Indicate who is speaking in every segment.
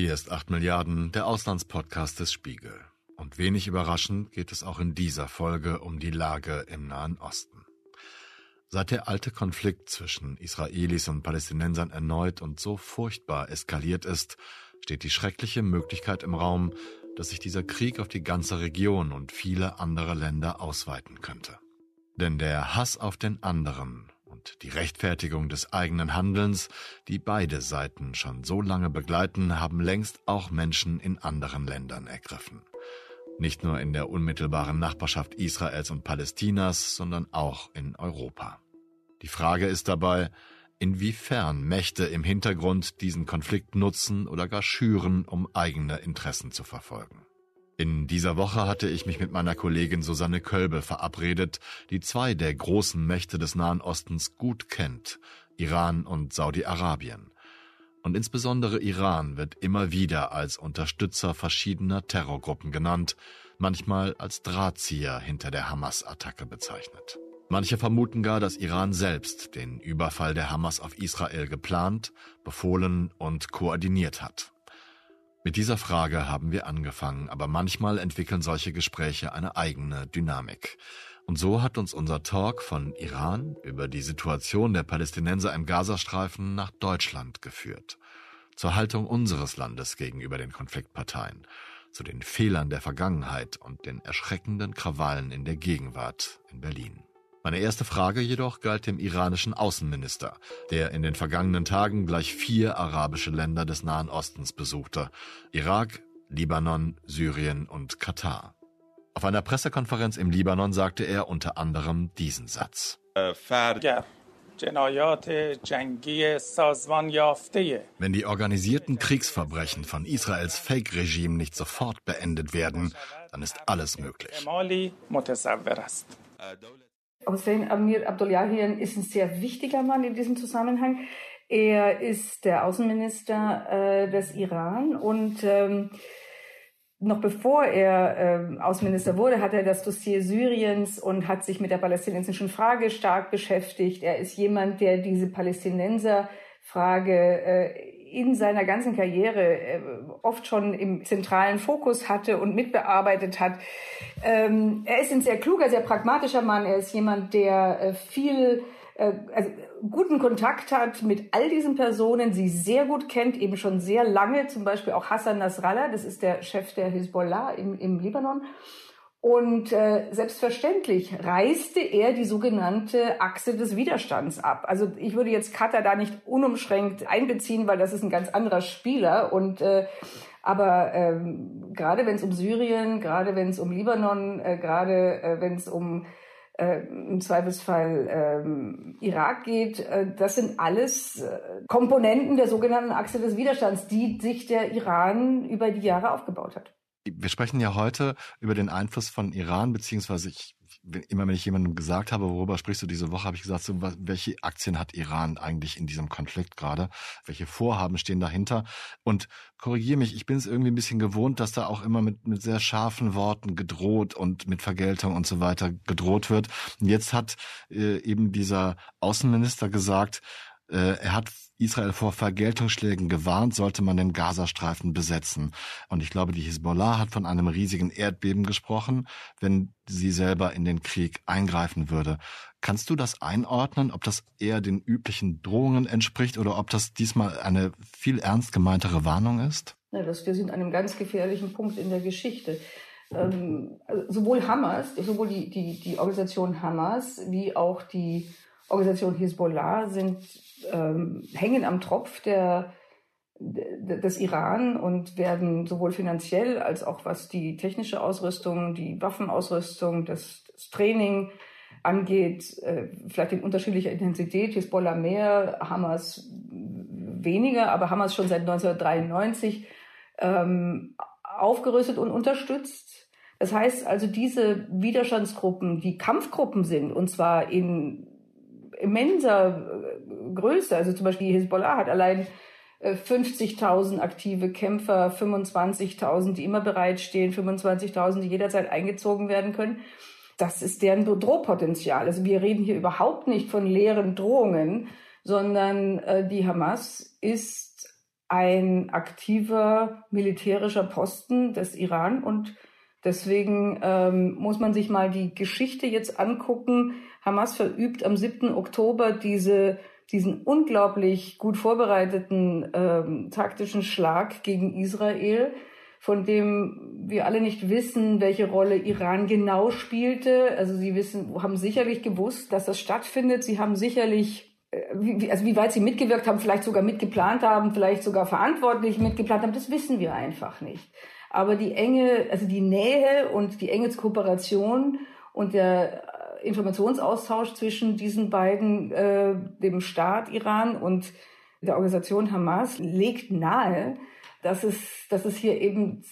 Speaker 1: Hier ist 8 Milliarden, der Auslandspodcast des Spiegel. Und wenig überraschend geht es auch in dieser Folge um die Lage im Nahen Osten. Seit der alte Konflikt zwischen Israelis und Palästinensern erneut und so furchtbar eskaliert ist, steht die schreckliche Möglichkeit im Raum, dass sich dieser Krieg auf die ganze Region und viele andere Länder ausweiten könnte. Denn der Hass auf den anderen und die Rechtfertigung des eigenen Handelns, die beide Seiten schon so lange begleiten, haben längst auch Menschen in anderen Ländern ergriffen. Nicht nur in der unmittelbaren Nachbarschaft Israels und Palästinas, sondern auch in Europa. Die Frage ist dabei, inwiefern Mächte im Hintergrund diesen Konflikt nutzen oder gar schüren, um eigene Interessen zu verfolgen. In dieser Woche hatte ich mich mit meiner Kollegin Susanne Kölbe verabredet, die zwei der großen Mächte des Nahen Ostens gut kennt, Iran und Saudi-Arabien. Und insbesondere Iran wird immer wieder als Unterstützer verschiedener Terrorgruppen genannt, manchmal als Drahtzieher hinter der Hamas-Attacke bezeichnet. Manche vermuten gar, dass Iran selbst den Überfall der Hamas auf Israel geplant, befohlen und koordiniert hat. Mit dieser Frage haben wir angefangen, aber manchmal entwickeln solche Gespräche eine eigene Dynamik. Und so hat uns unser Talk von Iran über die Situation der Palästinenser im Gazastreifen nach Deutschland geführt. Zur Haltung unseres Landes gegenüber den Konfliktparteien, zu den Fehlern der Vergangenheit und den erschreckenden Krawallen in der Gegenwart in Berlin. Meine erste Frage jedoch galt dem iranischen Außenminister, der in den vergangenen Tagen gleich vier arabische Länder des Nahen Ostens besuchte. Irak, Libanon, Syrien und Katar. Auf einer Pressekonferenz im Libanon sagte er unter anderem diesen Satz. Wenn die organisierten Kriegsverbrechen von Israels Fake-Regime nicht sofort beendet werden, dann ist alles möglich.
Speaker 2: Hossein Amir Abdullahian ist ein sehr wichtiger Mann in diesem Zusammenhang. Er ist der Außenminister äh, des Iran und ähm, noch bevor er äh, Außenminister wurde, hat er das Dossier Syriens und hat sich mit der palästinensischen Frage stark beschäftigt. Er ist jemand, der diese Palästinenser-Frage äh, in seiner ganzen Karriere äh, oft schon im zentralen Fokus hatte und mitbearbeitet hat. Ähm, er ist ein sehr kluger, sehr pragmatischer Mann. Er ist jemand, der äh, viel äh, also guten Kontakt hat mit all diesen Personen, sie sehr gut kennt, eben schon sehr lange, zum Beispiel auch Hassan Nasrallah, das ist der Chef der Hisbollah im, im Libanon. Und äh, selbstverständlich reiste er die sogenannte Achse des Widerstands ab. Also ich würde jetzt Katar da nicht unumschränkt einbeziehen, weil das ist ein ganz anderer Spieler. Und äh, aber ähm, gerade wenn es um Syrien, gerade wenn es um Libanon, äh, gerade äh, wenn es um äh, im Zweifelsfall ähm, Irak geht, äh, das sind alles äh, Komponenten der sogenannten Achse des Widerstands, die sich der Iran über die Jahre aufgebaut hat
Speaker 1: wir sprechen ja heute über den Einfluss von Iran, beziehungsweise ich, immer wenn ich jemandem gesagt habe, worüber sprichst du diese Woche, habe ich gesagt, so, welche Aktien hat Iran eigentlich in diesem Konflikt gerade? Welche Vorhaben stehen dahinter? Und korrigiere mich, ich bin es irgendwie ein bisschen gewohnt, dass da auch immer mit, mit sehr scharfen Worten gedroht und mit Vergeltung und so weiter gedroht wird. Und jetzt hat äh, eben dieser Außenminister gesagt, er hat Israel vor Vergeltungsschlägen gewarnt, sollte man den Gazastreifen besetzen. Und ich glaube, die Hisbollah hat von einem riesigen Erdbeben gesprochen, wenn sie selber in den Krieg eingreifen würde. Kannst du das einordnen, ob das eher den üblichen Drohungen entspricht oder ob das diesmal eine viel ernst gemeintere Warnung ist?
Speaker 2: Ja, das, wir sind an einem ganz gefährlichen Punkt in der Geschichte. Ähm, also sowohl Hamas, sowohl die, die, die Organisation Hamas wie auch die Organisation Hisbollah sind ähm, hängen am Tropf der, des Iran und werden sowohl finanziell als auch was die technische Ausrüstung, die Waffenausrüstung, das, das Training angeht, äh, vielleicht in unterschiedlicher Intensität, Hisbollah mehr, Hamas weniger, aber Hamas schon seit 1993 ähm, aufgerüstet und unterstützt. Das heißt also, diese Widerstandsgruppen, die Kampfgruppen sind, und zwar in immenser äh, Größe. Also zum Beispiel Hezbollah hat allein 50.000 äh, aktive Kämpfer, 25.000, die immer bereitstehen, 25.000, die jederzeit eingezogen werden können. Das ist deren Drohpotenzial. Also wir reden hier überhaupt nicht von leeren Drohungen, sondern äh, die Hamas ist ein aktiver militärischer Posten des Iran und deswegen ähm, muss man sich mal die Geschichte jetzt angucken. Hamas verübt am 7. Oktober diese, diesen unglaublich gut vorbereiteten ähm, taktischen Schlag gegen Israel, von dem wir alle nicht wissen, welche Rolle Iran genau spielte. Also sie wissen, haben sicherlich gewusst, dass das stattfindet. Sie haben sicherlich äh, wie, also wie weit sie mitgewirkt haben, vielleicht sogar mitgeplant haben, vielleicht sogar verantwortlich mitgeplant haben, das wissen wir einfach nicht. Aber die enge, also die Nähe und die enge Kooperation und der äh, Informationsaustausch zwischen diesen beiden, äh, dem Staat Iran und der Organisation Hamas, legt nahe, dass es, dass es hier eben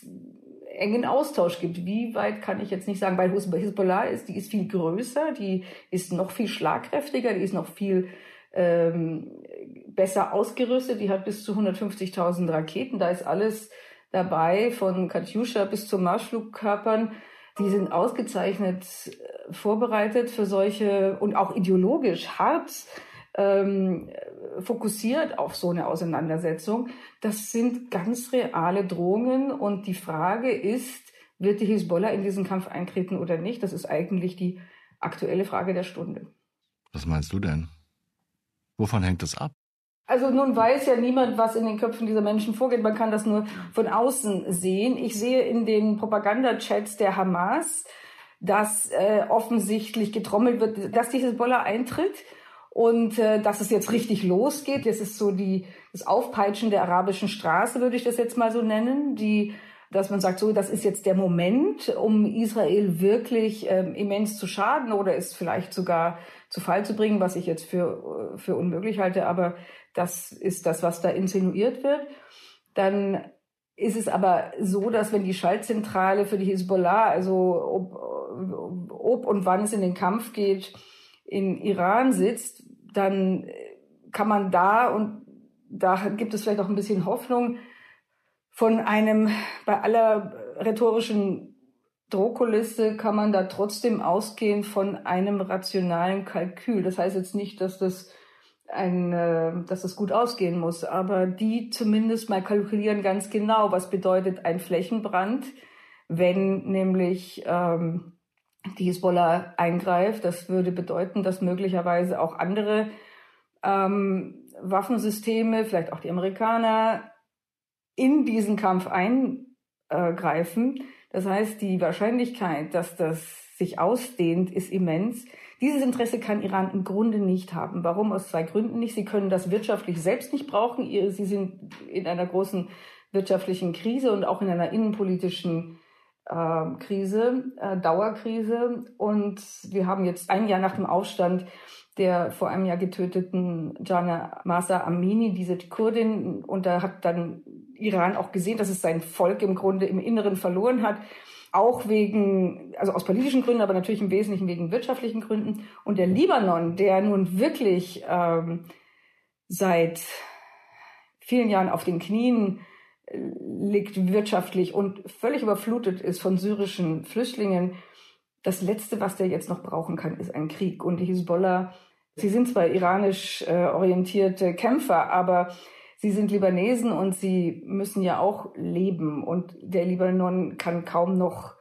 Speaker 2: engen Austausch gibt. Wie weit kann ich jetzt nicht sagen, weil Hisbollah ist, die ist viel größer, die ist noch viel schlagkräftiger, die ist noch viel ähm, besser ausgerüstet. Die hat bis zu 150.000 Raketen. Da ist alles dabei, von Katjuscha bis zu Marschflugkörpern. Die sind ausgezeichnet äh, vorbereitet für solche und auch ideologisch hart ähm, fokussiert auf so eine Auseinandersetzung. Das sind ganz reale Drohungen und die Frage ist, wird die Hisbollah in diesen Kampf eintreten oder nicht? Das ist eigentlich die aktuelle Frage der Stunde.
Speaker 1: Was meinst du denn? Wovon hängt das ab?
Speaker 2: Also nun weiß ja niemand, was in den Köpfen dieser Menschen vorgeht. Man kann das nur von außen sehen. Ich sehe in den Propagandachats der Hamas, dass äh, offensichtlich getrommelt wird, dass die Hezbollah eintritt und äh, dass es jetzt richtig losgeht. Jetzt ist so die das Aufpeitschen der arabischen Straße, würde ich das jetzt mal so nennen, die dass man sagt, so, das ist jetzt der Moment, um Israel wirklich ähm, immens zu schaden oder es vielleicht sogar zu Fall zu bringen, was ich jetzt für, für unmöglich halte, aber das ist das, was da insinuiert wird. Dann ist es aber so, dass wenn die Schaltzentrale für die Hisbollah, also ob, ob und wann es in den Kampf geht, in Iran sitzt, dann kann man da und da gibt es vielleicht auch ein bisschen Hoffnung, von einem, bei aller rhetorischen Drohkulisse kann man da trotzdem ausgehen von einem rationalen Kalkül. Das heißt jetzt nicht, dass das ein, äh, dass das gut ausgehen muss, aber die zumindest mal kalkulieren ganz genau, was bedeutet ein Flächenbrand, wenn nämlich ähm, die Hisbollah eingreift. Das würde bedeuten, dass möglicherweise auch andere ähm, Waffensysteme, vielleicht auch die Amerikaner, in diesen Kampf eingreifen. Das heißt, die Wahrscheinlichkeit, dass das sich ausdehnt, ist immens. Dieses Interesse kann Iran im Grunde nicht haben. Warum? Aus zwei Gründen nicht. Sie können das wirtschaftlich selbst nicht brauchen. Sie sind in einer großen wirtschaftlichen Krise und auch in einer innenpolitischen äh, Krise, äh, Dauerkrise. Und wir haben jetzt ein Jahr nach dem Aufstand der vor einem Jahr getöteten Jana Masa Amini, diese Kurdin, und da hat dann Iran auch gesehen, dass es sein Volk im Grunde im Inneren verloren hat. Auch wegen, also aus politischen Gründen, aber natürlich im Wesentlichen wegen wirtschaftlichen Gründen. Und der Libanon, der nun wirklich ähm, seit vielen Jahren auf den Knien äh, liegt wirtschaftlich und völlig überflutet ist von syrischen Flüchtlingen. Das Letzte, was der jetzt noch brauchen kann, ist ein Krieg. Und die Hisbollah, sie sind zwar iranisch äh, orientierte Kämpfer, aber Sie sind Libanesen und sie müssen ja auch leben und der Libanon kann kaum noch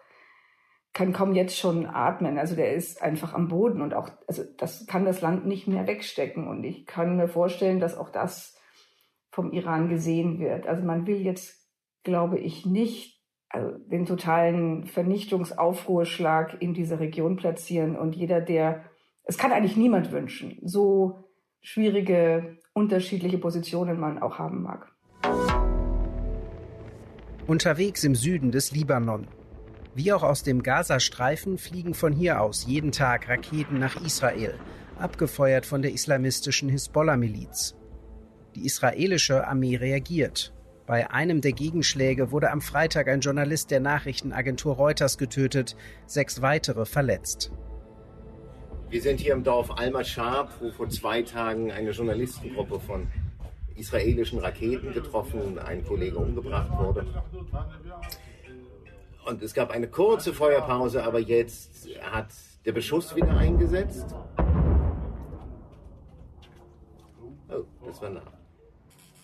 Speaker 2: kann kaum jetzt schon atmen. Also der ist einfach am Boden und auch, also das kann das Land nicht mehr wegstecken. Und ich kann mir vorstellen, dass auch das vom Iran gesehen wird. Also man will jetzt, glaube ich, nicht also den totalen Vernichtungsaufruhrschlag in diese Region platzieren. Und jeder, der, es kann eigentlich niemand wünschen, so schwierige unterschiedliche Positionen man auch haben mag.
Speaker 3: Unterwegs im Süden des Libanon. Wie auch aus dem Gazastreifen fliegen von hier aus jeden Tag Raketen nach Israel, abgefeuert von der islamistischen Hisbollah-Miliz. Die israelische Armee reagiert. Bei einem der Gegenschläge wurde am Freitag ein Journalist der Nachrichtenagentur Reuters getötet, sechs weitere verletzt.
Speaker 4: Wir sind hier im Dorf Al-Mashab, wo vor zwei Tagen eine Journalistengruppe von israelischen Raketen getroffen und ein Kollege umgebracht wurde. Und es gab eine kurze Feuerpause, aber jetzt hat der Beschuss wieder eingesetzt. Oh, das war nah.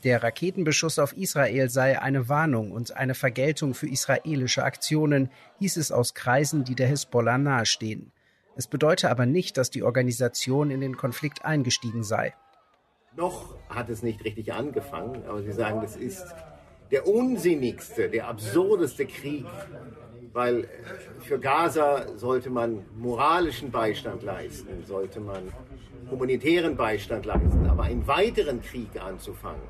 Speaker 3: Der Raketenbeschuss auf Israel sei eine Warnung und eine Vergeltung für israelische Aktionen, hieß es aus Kreisen, die der Hisbollah nahestehen. Es bedeute aber nicht, dass die Organisation in den Konflikt eingestiegen sei.
Speaker 4: Noch hat es nicht richtig angefangen, aber Sie sagen, das ist der unsinnigste, der absurdeste Krieg, weil für Gaza sollte man moralischen Beistand leisten, sollte man humanitären Beistand leisten, aber einen weiteren Krieg anzufangen,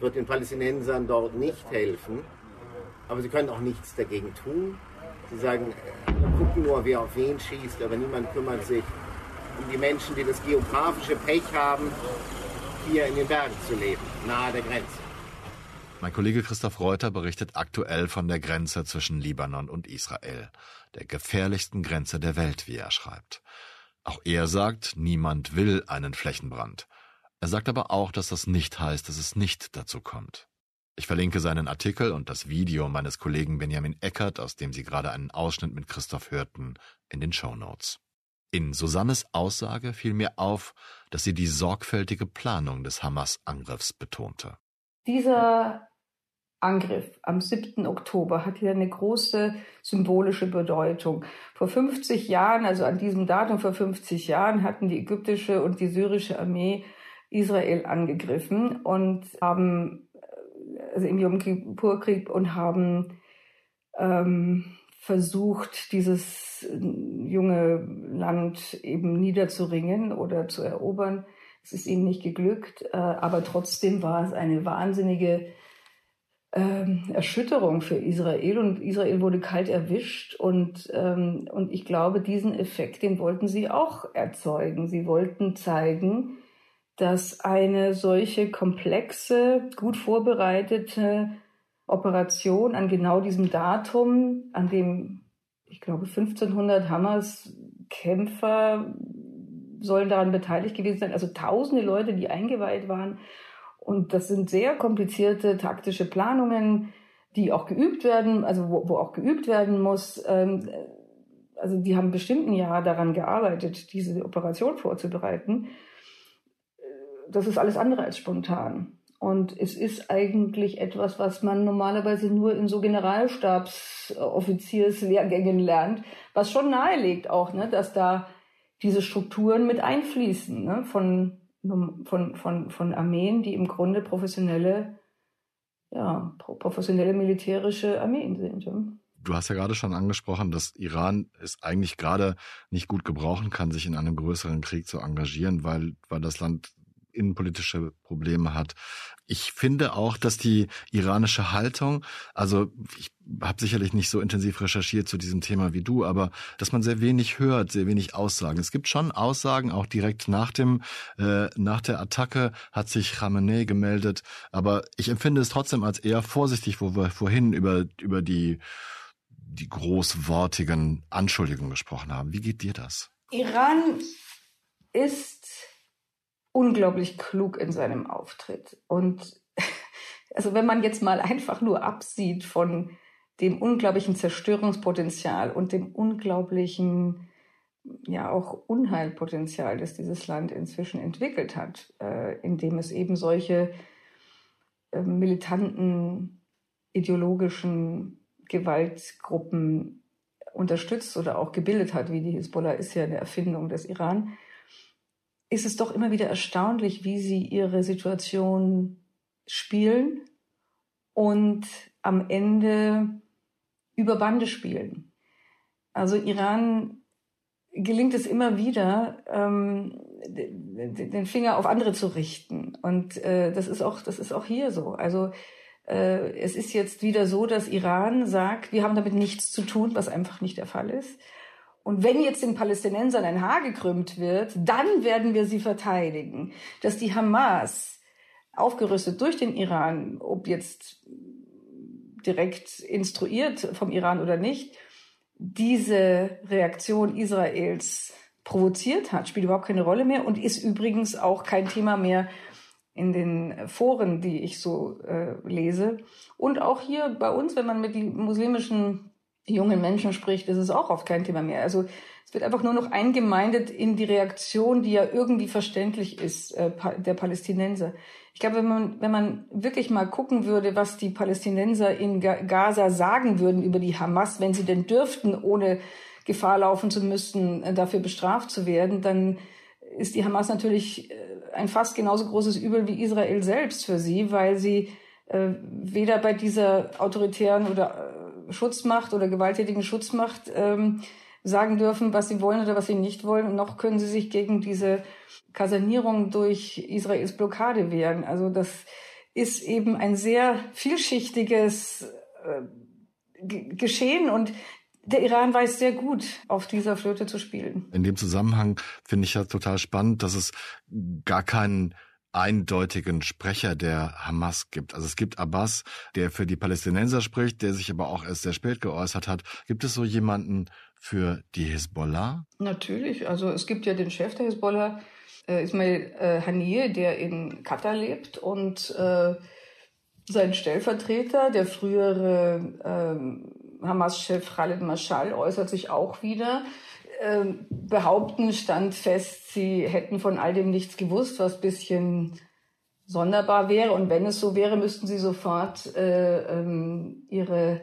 Speaker 4: wird den Palästinensern dort nicht helfen. Aber sie können auch nichts dagegen tun. Sie sagen, gucken nur, wer auf wen schießt, aber niemand kümmert sich um die Menschen, die das geografische Pech haben, hier in den Bergen zu leben, nahe der Grenze.
Speaker 1: Mein Kollege Christoph Reuter berichtet aktuell von der Grenze zwischen Libanon und Israel, der gefährlichsten Grenze der Welt, wie er schreibt. Auch er sagt, niemand will einen Flächenbrand. Er sagt aber auch, dass das nicht heißt, dass es nicht dazu kommt. Ich verlinke seinen Artikel und das Video meines Kollegen Benjamin Eckert, aus dem Sie gerade einen Ausschnitt mit Christoph hörten, in den Show Notes. In Susannes Aussage fiel mir auf, dass sie die sorgfältige Planung des Hamas-Angriffs betonte.
Speaker 2: Dieser Angriff am 7. Oktober hat hier eine große symbolische Bedeutung. Vor 50 Jahren, also an diesem Datum vor 50 Jahren, hatten die ägyptische und die syrische Armee Israel angegriffen und haben, also im Yom Kippur-Krieg und haben ähm, versucht, dieses junge Land eben niederzuringen oder zu erobern. Es ist ihnen nicht geglückt, äh, aber trotzdem war es eine wahnsinnige ähm, Erschütterung für Israel und Israel wurde kalt erwischt und, ähm, und ich glaube, diesen Effekt, den wollten sie auch erzeugen. Sie wollten zeigen, dass eine solche komplexe, gut vorbereitete Operation an genau diesem Datum, an dem, ich glaube, 1500 Hamas-Kämpfer sollen daran beteiligt gewesen sein, also tausende Leute, die eingeweiht waren. Und das sind sehr komplizierte taktische Planungen, die auch geübt werden, also wo, wo auch geübt werden muss. Ähm, also die haben bestimmt ein Jahr daran gearbeitet, diese Operation vorzubereiten das ist alles andere als spontan. Und es ist eigentlich etwas, was man normalerweise nur in so Generalstabsoffizierslehrgängen lernt, was schon nahelegt auch, ne, dass da diese Strukturen mit einfließen ne, von, von, von, von Armeen, die im Grunde professionelle, ja, professionelle militärische Armeen sind. Ja.
Speaker 1: Du hast ja gerade schon angesprochen, dass Iran es eigentlich gerade nicht gut gebrauchen kann, sich in einem größeren Krieg zu engagieren, weil, weil das Land innenpolitische Probleme hat. Ich finde auch, dass die iranische Haltung, also ich habe sicherlich nicht so intensiv recherchiert zu diesem Thema wie du, aber dass man sehr wenig hört, sehr wenig Aussagen. Es gibt schon Aussagen, auch direkt nach dem äh, nach der Attacke hat sich Khamenei gemeldet, aber ich empfinde es trotzdem als eher vorsichtig, wo wir vorhin über über die die großwortigen Anschuldigungen gesprochen haben. Wie geht dir das?
Speaker 2: Iran ist unglaublich klug in seinem Auftritt. Und also wenn man jetzt mal einfach nur absieht von dem unglaublichen Zerstörungspotenzial und dem unglaublichen, ja auch Unheilpotenzial, das dieses Land inzwischen entwickelt hat, äh, indem es eben solche äh, militanten, ideologischen Gewaltgruppen unterstützt oder auch gebildet hat, wie die Hisbollah ist ja eine Erfindung des Iran ist es doch immer wieder erstaunlich, wie sie ihre Situation spielen und am Ende über Bande spielen. Also Iran gelingt es immer wieder, ähm, den Finger auf andere zu richten. Und äh, das ist auch, das ist auch hier so. Also äh, es ist jetzt wieder so, dass Iran sagt, wir haben damit nichts zu tun, was einfach nicht der Fall ist. Und wenn jetzt den Palästinensern ein Haar gekrümmt wird, dann werden wir sie verteidigen. Dass die Hamas, aufgerüstet durch den Iran, ob jetzt direkt instruiert vom Iran oder nicht, diese Reaktion Israels provoziert hat, spielt überhaupt keine Rolle mehr und ist übrigens auch kein Thema mehr in den Foren, die ich so äh, lese. Und auch hier bei uns, wenn man mit muslimischen jungen Menschen spricht, ist es auch oft kein Thema mehr. Also es wird einfach nur noch eingemeindet in die Reaktion, die ja irgendwie verständlich ist, äh, der Palästinenser. Ich glaube, wenn man, wenn man wirklich mal gucken würde, was die Palästinenser in Gaza sagen würden über die Hamas, wenn sie denn dürften, ohne Gefahr laufen zu müssen, äh, dafür bestraft zu werden, dann ist die Hamas natürlich äh, ein fast genauso großes Übel wie Israel selbst für sie, weil sie äh, weder bei dieser autoritären oder Schutzmacht oder gewalttätigen Schutzmacht ähm, sagen dürfen, was sie wollen oder was sie nicht wollen, noch können sie sich gegen diese Kasernierung durch Israels Blockade wehren. Also das ist eben ein sehr vielschichtiges äh, Geschehen und der Iran weiß sehr gut, auf dieser Flöte zu spielen.
Speaker 1: In dem Zusammenhang finde ich ja total spannend, dass es gar keinen eindeutigen Sprecher der Hamas gibt. Also es gibt Abbas, der für die Palästinenser spricht, der sich aber auch erst sehr spät geäußert hat. Gibt es so jemanden für die Hisbollah?
Speaker 2: Natürlich. Also es gibt ja den Chef der Hisbollah, äh, Ismail äh, Haniyeh, der in Katar lebt und äh, sein Stellvertreter, der frühere ähm, Hamas-Chef Khaled Mashal, äußert sich auch wieder. Ähm, behaupten stand fest, sie hätten von all dem nichts gewusst, was bisschen sonderbar wäre. Und wenn es so wäre, müssten sie sofort äh, ähm, ihre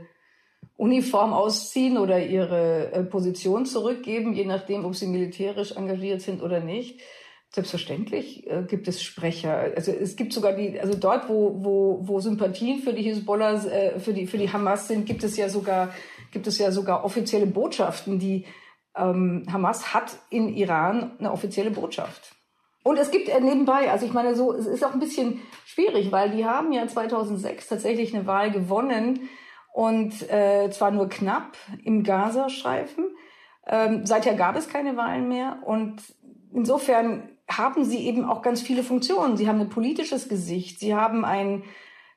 Speaker 2: Uniform ausziehen oder ihre äh, Position zurückgeben, je nachdem, ob sie militärisch engagiert sind oder nicht. Selbstverständlich äh, gibt es Sprecher. Also es gibt sogar die, also dort, wo, wo, wo Sympathien für die Hisbollah, äh, für die, für die Hamas sind, gibt es ja sogar, gibt es ja sogar offizielle Botschaften, die ähm, Hamas hat in Iran eine offizielle Botschaft. Und es gibt äh, nebenbei, also ich meine, so, es ist auch ein bisschen schwierig, weil die haben ja 2006 tatsächlich eine Wahl gewonnen und äh, zwar nur knapp im Gazastreifen. Ähm, seither gab es keine Wahlen mehr und insofern haben sie eben auch ganz viele Funktionen. Sie haben ein politisches Gesicht, sie haben ein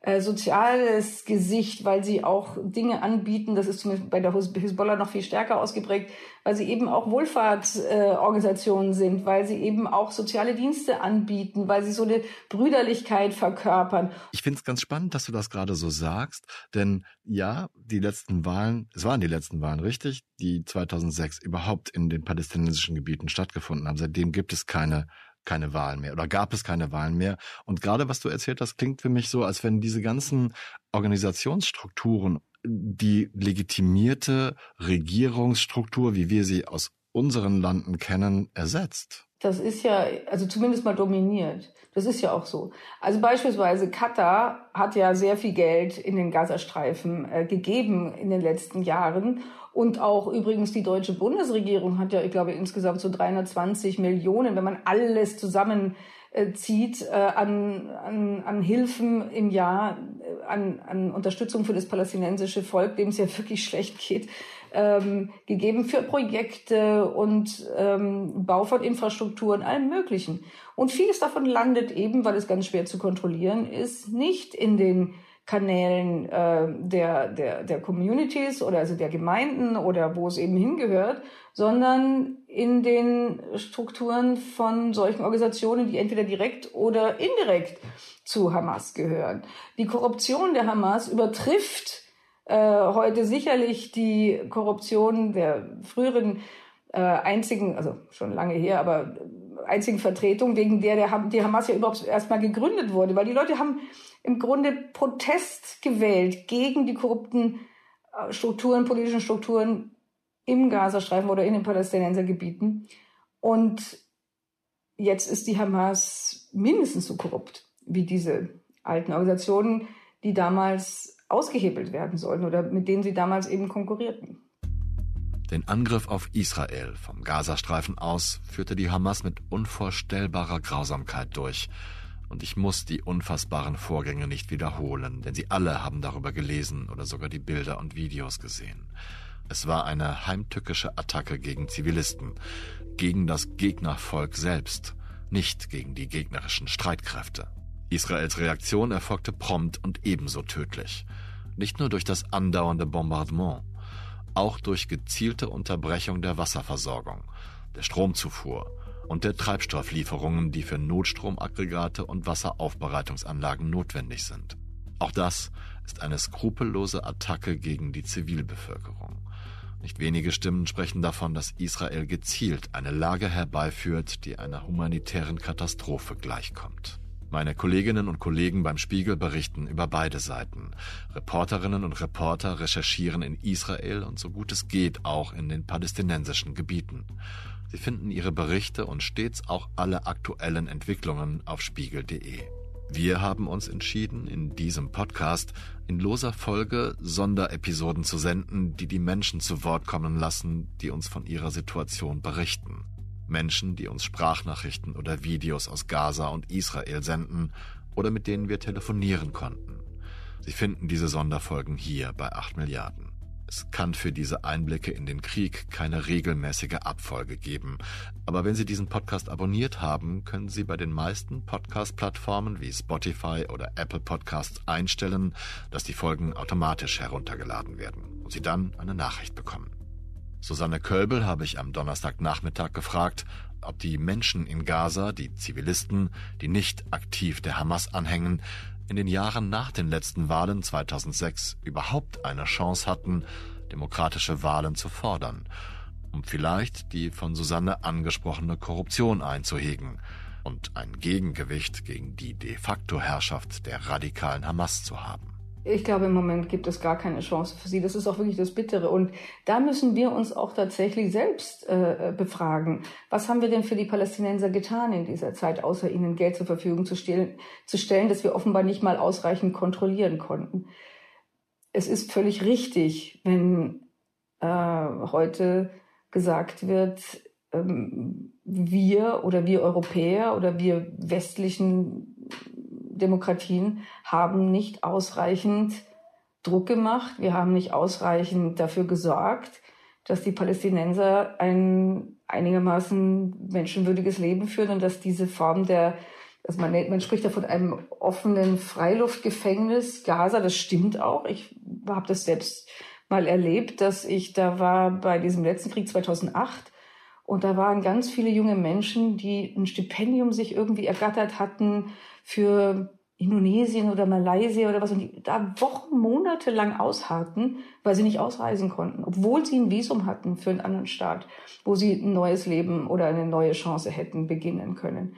Speaker 2: äh, soziales Gesicht, weil sie auch Dinge anbieten, das ist zumindest bei der Hisbollah noch viel stärker ausgeprägt, weil sie eben auch Wohlfahrtsorganisationen äh, sind, weil sie eben auch soziale Dienste anbieten, weil sie so eine Brüderlichkeit verkörpern.
Speaker 1: Ich finde es ganz spannend, dass du das gerade so sagst, denn ja, die letzten Wahlen, es waren die letzten Wahlen, richtig, die 2006 überhaupt in den palästinensischen Gebieten stattgefunden haben. Seitdem gibt es keine keine Wahlen mehr oder gab es keine Wahlen mehr. Und gerade was du erzählt hast, klingt für mich so, als wenn diese ganzen Organisationsstrukturen die legitimierte Regierungsstruktur, wie wir sie aus unseren Landen kennen, ersetzt.
Speaker 2: Das ist ja, also zumindest mal dominiert. Das ist ja auch so. Also beispielsweise Katar hat ja sehr viel Geld in den Gazastreifen äh, gegeben in den letzten Jahren. Und auch übrigens die deutsche Bundesregierung hat ja, ich glaube, insgesamt so 320 Millionen, wenn man alles zusammenzieht, äh, an, an, an Hilfen im Jahr, äh, an, an Unterstützung für das palästinensische Volk, dem es ja wirklich schlecht geht, ähm, gegeben für Projekte und ähm, Bau von Infrastruktur und allem Möglichen. Und vieles davon landet eben, weil es ganz schwer zu kontrollieren ist, nicht in den Kanälen äh, der, der, der Communities oder also der Gemeinden oder wo es eben hingehört, sondern in den Strukturen von solchen Organisationen, die entweder direkt oder indirekt zu Hamas gehören. Die Korruption der Hamas übertrifft äh, heute sicherlich die Korruption der früheren äh, einzigen, also schon lange her, aber einzigen Vertretung, wegen der, der die Hamas ja überhaupt erstmal gegründet wurde, weil die Leute haben im Grunde Protest gewählt gegen die korrupten äh, Strukturen, politischen Strukturen im Gazastreifen oder in den Palästinensergebieten. Und jetzt ist die Hamas mindestens so korrupt wie diese alten Organisationen, die damals ausgehebelt werden sollten oder mit denen sie damals eben konkurrierten.
Speaker 1: Den Angriff auf Israel vom Gazastreifen aus führte die Hamas mit unvorstellbarer Grausamkeit durch. Und ich muss die unfassbaren Vorgänge nicht wiederholen, denn Sie alle haben darüber gelesen oder sogar die Bilder und Videos gesehen. Es war eine heimtückische Attacke gegen Zivilisten, gegen das Gegnervolk selbst, nicht gegen die gegnerischen Streitkräfte. Israels Reaktion erfolgte prompt und ebenso tödlich. Nicht nur durch das andauernde Bombardement, auch durch gezielte Unterbrechung der Wasserversorgung, der Stromzufuhr und der Treibstofflieferungen, die für Notstromaggregate und Wasseraufbereitungsanlagen notwendig sind. Auch das ist eine skrupellose Attacke gegen die Zivilbevölkerung. Nicht wenige Stimmen sprechen davon, dass Israel gezielt eine Lage herbeiführt, die einer humanitären Katastrophe gleichkommt. Meine Kolleginnen und Kollegen beim Spiegel berichten über beide Seiten. Reporterinnen und Reporter recherchieren in Israel und so gut es geht auch in den palästinensischen Gebieten. Sie finden ihre Berichte und stets auch alle aktuellen Entwicklungen auf spiegel.de. Wir haben uns entschieden, in diesem Podcast in loser Folge Sonderepisoden zu senden, die die Menschen zu Wort kommen lassen, die uns von ihrer Situation berichten. Menschen, die uns Sprachnachrichten oder Videos aus Gaza und Israel senden oder mit denen wir telefonieren konnten. Sie finden diese Sonderfolgen hier bei 8 Milliarden. Es kann für diese Einblicke in den Krieg keine regelmäßige Abfolge geben. Aber wenn Sie diesen Podcast abonniert haben, können Sie bei den meisten Podcast-Plattformen wie Spotify oder Apple Podcasts einstellen, dass die Folgen automatisch heruntergeladen werden und Sie dann eine Nachricht bekommen. Susanne Kölbel habe ich am Donnerstagnachmittag gefragt, ob die Menschen in Gaza, die Zivilisten, die nicht aktiv der Hamas anhängen, in den Jahren nach den letzten Wahlen 2006 überhaupt eine Chance hatten, demokratische Wahlen zu fordern, um vielleicht die von Susanne angesprochene Korruption einzuhegen und ein Gegengewicht gegen die de facto Herrschaft der radikalen Hamas zu haben.
Speaker 2: Ich glaube, im Moment gibt es gar keine Chance für sie. Das ist auch wirklich das Bittere. Und da müssen wir uns auch tatsächlich selbst äh, befragen. Was haben wir denn für die Palästinenser getan in dieser Zeit, außer ihnen Geld zur Verfügung zu, stellen, zu stellen, das wir offenbar nicht mal ausreichend kontrollieren konnten? Es ist völlig richtig, wenn äh, heute gesagt wird, ähm, wir oder wir Europäer oder wir westlichen Demokratien haben nicht ausreichend Druck gemacht. Wir haben nicht ausreichend dafür gesorgt, dass die Palästinenser ein einigermaßen menschenwürdiges Leben führen und dass diese Form der, also man, man spricht ja von einem offenen Freiluftgefängnis Gaza, das stimmt auch. Ich habe das selbst mal erlebt, dass ich da war bei diesem letzten Krieg 2008 und da waren ganz viele junge Menschen, die ein Stipendium sich irgendwie ergattert hatten für Indonesien oder Malaysia oder was und die da Wochen, Monate lang ausharten, weil sie nicht ausreisen konnten, obwohl sie ein Visum hatten für einen anderen Staat, wo sie ein neues Leben oder eine neue Chance hätten beginnen können.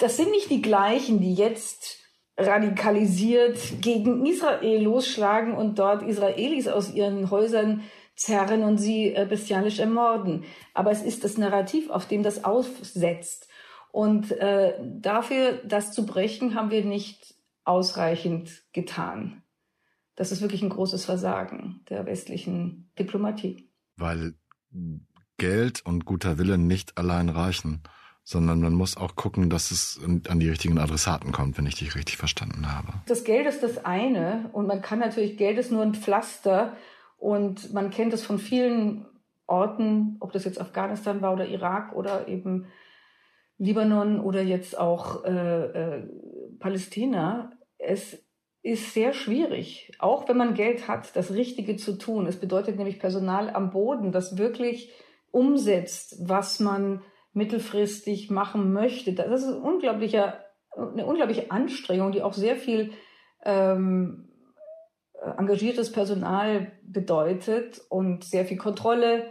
Speaker 2: Das sind nicht die gleichen, die jetzt radikalisiert gegen Israel losschlagen und dort Israelis aus ihren Häusern zerren und sie äh, bestialisch ermorden. Aber es ist das Narrativ, auf dem das aufsetzt. Und äh, dafür, das zu brechen, haben wir nicht ausreichend getan. Das ist wirklich ein großes Versagen der westlichen Diplomatie.
Speaker 1: Weil Geld und guter Wille nicht allein reichen, sondern man muss auch gucken, dass es an die richtigen Adressaten kommt, wenn ich dich richtig verstanden habe.
Speaker 2: Das Geld ist das eine und man kann natürlich, Geld ist nur ein Pflaster und man kennt es von vielen Orten, ob das jetzt Afghanistan war oder Irak oder eben Libanon oder jetzt auch äh, äh, Palästina. Es ist sehr schwierig, auch wenn man Geld hat, das Richtige zu tun. Es bedeutet nämlich Personal am Boden, das wirklich umsetzt, was man mittelfristig machen möchte. Das ist ein unglaublicher, eine unglaubliche Anstrengung, die auch sehr viel ähm, engagiertes Personal bedeutet und sehr viel Kontrolle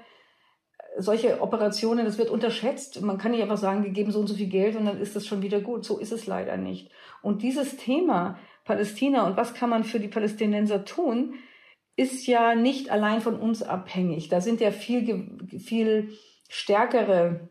Speaker 2: solche Operationen, das wird unterschätzt. Man kann nicht einfach sagen, wir geben so und so viel Geld und dann ist das schon wieder gut. So ist es leider nicht. Und dieses Thema Palästina und was kann man für die Palästinenser tun, ist ja nicht allein von uns abhängig. Da sind ja viel, viel stärkere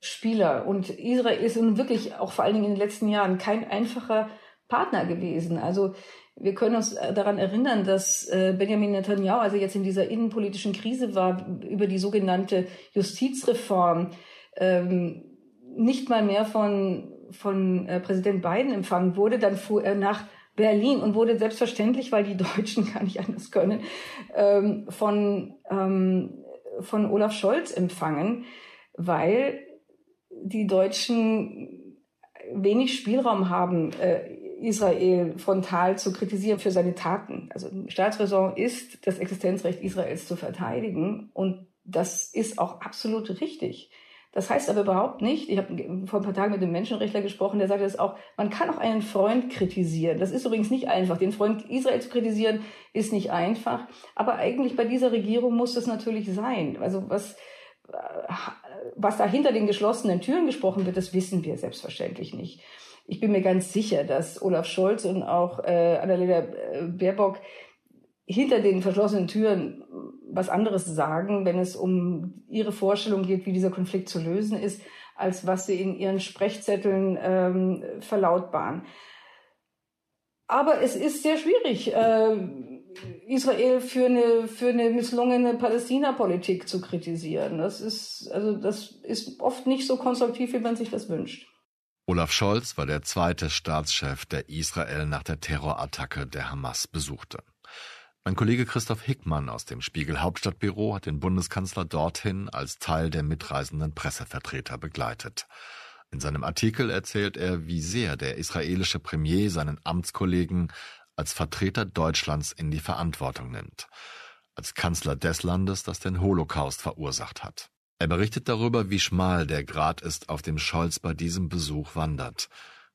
Speaker 2: Spieler. Und Israel ist nun wirklich auch vor allen Dingen in den letzten Jahren kein einfacher Partner gewesen. Also wir können uns äh, daran erinnern, dass äh, Benjamin Netanyahu, als er jetzt in dieser innenpolitischen Krise war, über die sogenannte Justizreform ähm, nicht mal mehr von, von äh, Präsident Biden empfangen wurde. Dann fuhr er nach Berlin und wurde selbstverständlich, weil die Deutschen gar nicht anders können, ähm, von, ähm, von Olaf Scholz empfangen, weil die Deutschen wenig Spielraum haben, Israel frontal zu kritisieren für seine Taten. Also Staatsräson ist, das Existenzrecht Israels zu verteidigen und das ist auch absolut richtig. Das heißt aber überhaupt nicht, ich habe vor ein paar Tagen mit einem Menschenrechtler gesprochen, der sagte das auch, man kann auch einen Freund kritisieren. Das ist übrigens nicht einfach. Den Freund Israel zu kritisieren ist nicht einfach. Aber eigentlich bei dieser Regierung muss es natürlich sein. Also was, was da hinter den geschlossenen Türen gesprochen wird, das wissen wir selbstverständlich nicht. Ich bin mir ganz sicher, dass Olaf Scholz und auch äh, Annalena äh, Baerbock hinter den verschlossenen Türen was anderes sagen, wenn es um ihre Vorstellung geht, wie dieser Konflikt zu lösen ist, als was sie in ihren Sprechzetteln ähm, verlautbaren. Aber es ist sehr schwierig, äh, Israel für eine, für eine misslungene Palästina-Politik zu kritisieren. Das ist, also das ist oft nicht so konstruktiv, wie man sich das wünscht.
Speaker 1: Olaf Scholz war der zweite Staatschef, der Israel nach der Terrorattacke der Hamas besuchte. Mein Kollege Christoph Hickmann aus dem Spiegel Hauptstadtbüro hat den Bundeskanzler dorthin als Teil der mitreisenden Pressevertreter begleitet. In seinem Artikel erzählt er, wie sehr der israelische Premier seinen Amtskollegen als Vertreter Deutschlands in die Verantwortung nimmt, als Kanzler des Landes, das den Holocaust verursacht hat. Er berichtet darüber, wie schmal der Grat ist, auf dem Scholz bei diesem Besuch wandert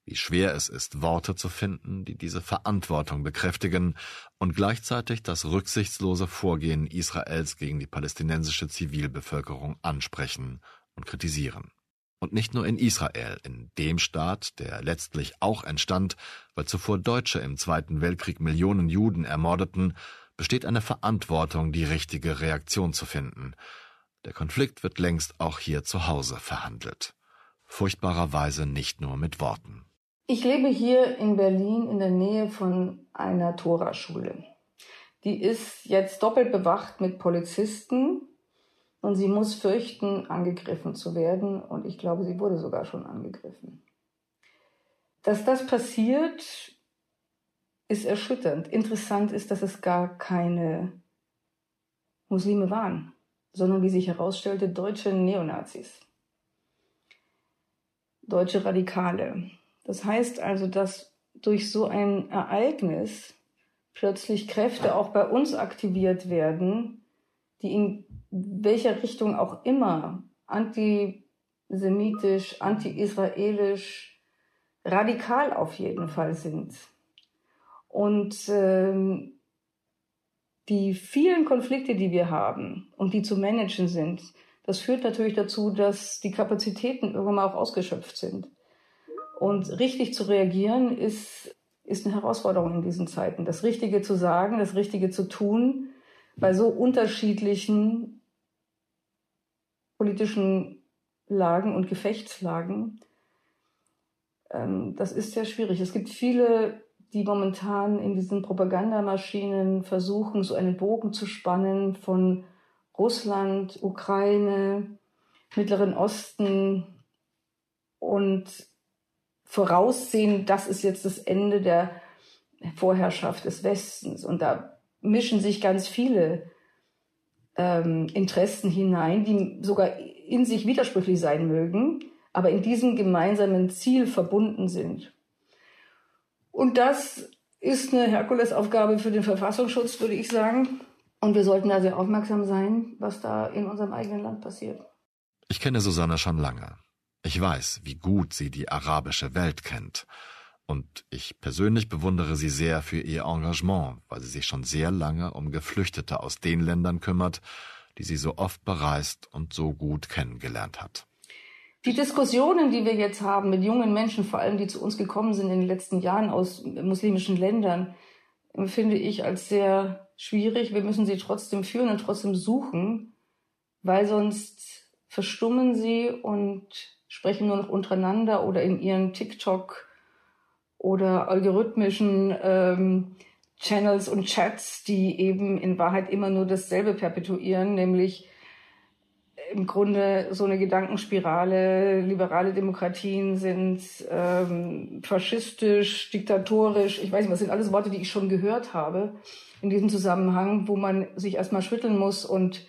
Speaker 1: wie schwer es ist, Worte zu finden, die diese Verantwortung bekräftigen und gleichzeitig das rücksichtslose Vorgehen Israels gegen die palästinensische Zivilbevölkerung ansprechen und kritisieren. Und nicht nur in Israel, in dem Staat, der letztlich auch entstand, weil zuvor Deutsche im Zweiten Weltkrieg Millionen Juden ermordeten, besteht eine Verantwortung, die richtige Reaktion zu finden. Der Konflikt wird längst auch hier zu Hause verhandelt. Furchtbarerweise nicht nur mit Worten.
Speaker 2: Ich lebe hier in Berlin in der Nähe von einer Tora-Schule. Die ist jetzt doppelt bewacht mit Polizisten und sie muss fürchten, angegriffen zu werden. Und ich glaube, sie wurde sogar schon angegriffen. Dass das passiert, ist erschütternd. Interessant ist, dass es gar keine Muslime waren, sondern wie sich herausstellte, deutsche Neonazis, deutsche Radikale. Das heißt also, dass durch so ein Ereignis plötzlich Kräfte auch bei uns aktiviert werden, die in welcher Richtung auch immer antisemitisch, anti-israelisch, radikal auf jeden Fall sind. Und ähm, die vielen Konflikte, die wir haben und die zu managen sind, das führt natürlich dazu, dass die Kapazitäten irgendwann mal auch ausgeschöpft sind. Und richtig zu reagieren ist, ist eine Herausforderung in diesen Zeiten. Das Richtige zu sagen, das Richtige zu tun, bei so unterschiedlichen politischen Lagen und Gefechtslagen. Ähm, das ist sehr schwierig. Es gibt viele, die momentan in diesen Propagandamaschinen versuchen, so einen Bogen zu spannen von Russland, Ukraine, Mittleren Osten und voraussehen, das ist jetzt das Ende der Vorherrschaft des Westens. Und da mischen sich ganz viele ähm, Interessen hinein, die sogar in sich widersprüchlich sein mögen, aber in diesem gemeinsamen Ziel verbunden sind. Und das ist eine Herkulesaufgabe für den Verfassungsschutz, würde ich sagen. Und wir sollten da sehr aufmerksam sein, was da in unserem eigenen Land passiert.
Speaker 1: Ich kenne Susanne schon lange. Ich weiß, wie gut sie die arabische Welt kennt. Und ich persönlich bewundere sie sehr für ihr Engagement, weil sie sich schon sehr lange um Geflüchtete aus den Ländern kümmert, die sie so oft bereist und so gut kennengelernt hat.
Speaker 2: Die Diskussionen, die wir jetzt haben mit jungen Menschen, vor allem die zu uns gekommen sind in den letzten Jahren aus muslimischen Ländern, empfinde ich als sehr schwierig. Wir müssen sie trotzdem führen und trotzdem suchen, weil sonst verstummen sie und sprechen nur noch untereinander oder in ihren TikTok oder algorithmischen ähm, Channels und Chats, die eben in Wahrheit immer nur dasselbe perpetuieren, nämlich im Grunde so eine Gedankenspirale, liberale Demokratien sind ähm, faschistisch, diktatorisch, ich weiß nicht, was sind alles Worte, die ich schon gehört habe in diesem Zusammenhang, wo man sich erstmal schütteln muss und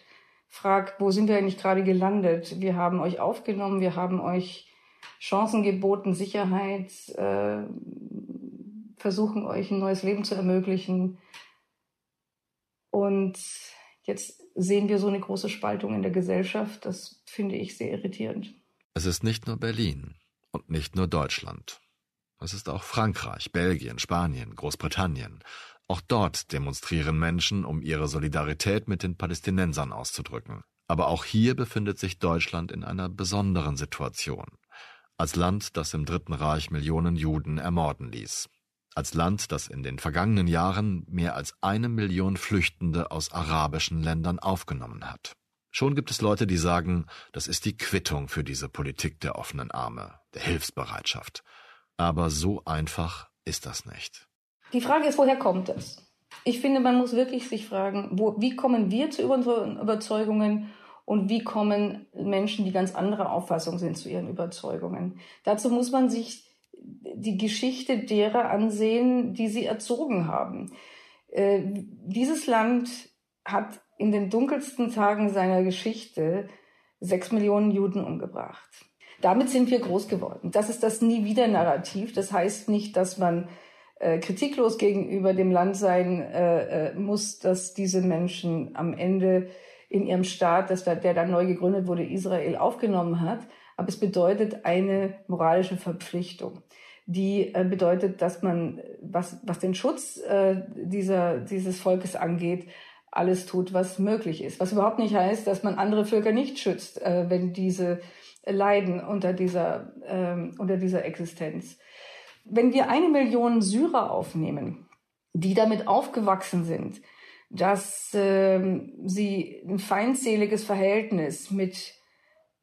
Speaker 2: fragt, wo sind wir eigentlich gerade gelandet? Wir haben euch aufgenommen, wir haben euch Chancen geboten, Sicherheit, äh, versuchen euch ein neues Leben zu ermöglichen. Und jetzt sehen wir so eine große Spaltung in der Gesellschaft. Das finde ich sehr irritierend.
Speaker 1: Es ist nicht nur Berlin und nicht nur Deutschland. Es ist auch Frankreich, Belgien, Spanien, Großbritannien. Auch dort demonstrieren Menschen, um ihre Solidarität mit den Palästinensern auszudrücken. Aber auch hier befindet sich Deutschland in einer besonderen Situation. Als Land, das im Dritten Reich Millionen Juden ermorden ließ. Als Land, das in den vergangenen Jahren mehr als eine Million Flüchtende aus arabischen Ländern aufgenommen hat. Schon gibt es Leute, die sagen, das ist die Quittung für diese Politik der offenen Arme, der Hilfsbereitschaft. Aber so einfach ist das nicht.
Speaker 2: Die Frage ist, woher kommt das? Ich finde, man muss wirklich sich fragen, wo, wie kommen wir zu unseren Überzeugungen und wie kommen Menschen, die ganz anderer Auffassung sind, zu ihren Überzeugungen. Dazu muss man sich die Geschichte derer ansehen, die sie erzogen haben. Äh, dieses Land hat in den dunkelsten Tagen seiner Geschichte sechs Millionen Juden umgebracht. Damit sind wir groß geworden. Das ist das Nie wieder Narrativ. Das heißt nicht, dass man äh, kritiklos gegenüber dem Land sein äh, muss, dass diese Menschen am Ende in ihrem Staat, dass da, der dann neu gegründet wurde, Israel aufgenommen hat. Aber es bedeutet eine moralische Verpflichtung, die äh, bedeutet, dass man, was, was den Schutz äh, dieser, dieses Volkes angeht, alles tut, was möglich ist. Was überhaupt nicht heißt, dass man andere Völker nicht schützt, äh, wenn diese leiden unter dieser, ähm, unter dieser Existenz. Wenn wir eine Million Syrer aufnehmen, die damit aufgewachsen sind, dass ähm, sie ein feindseliges Verhältnis mit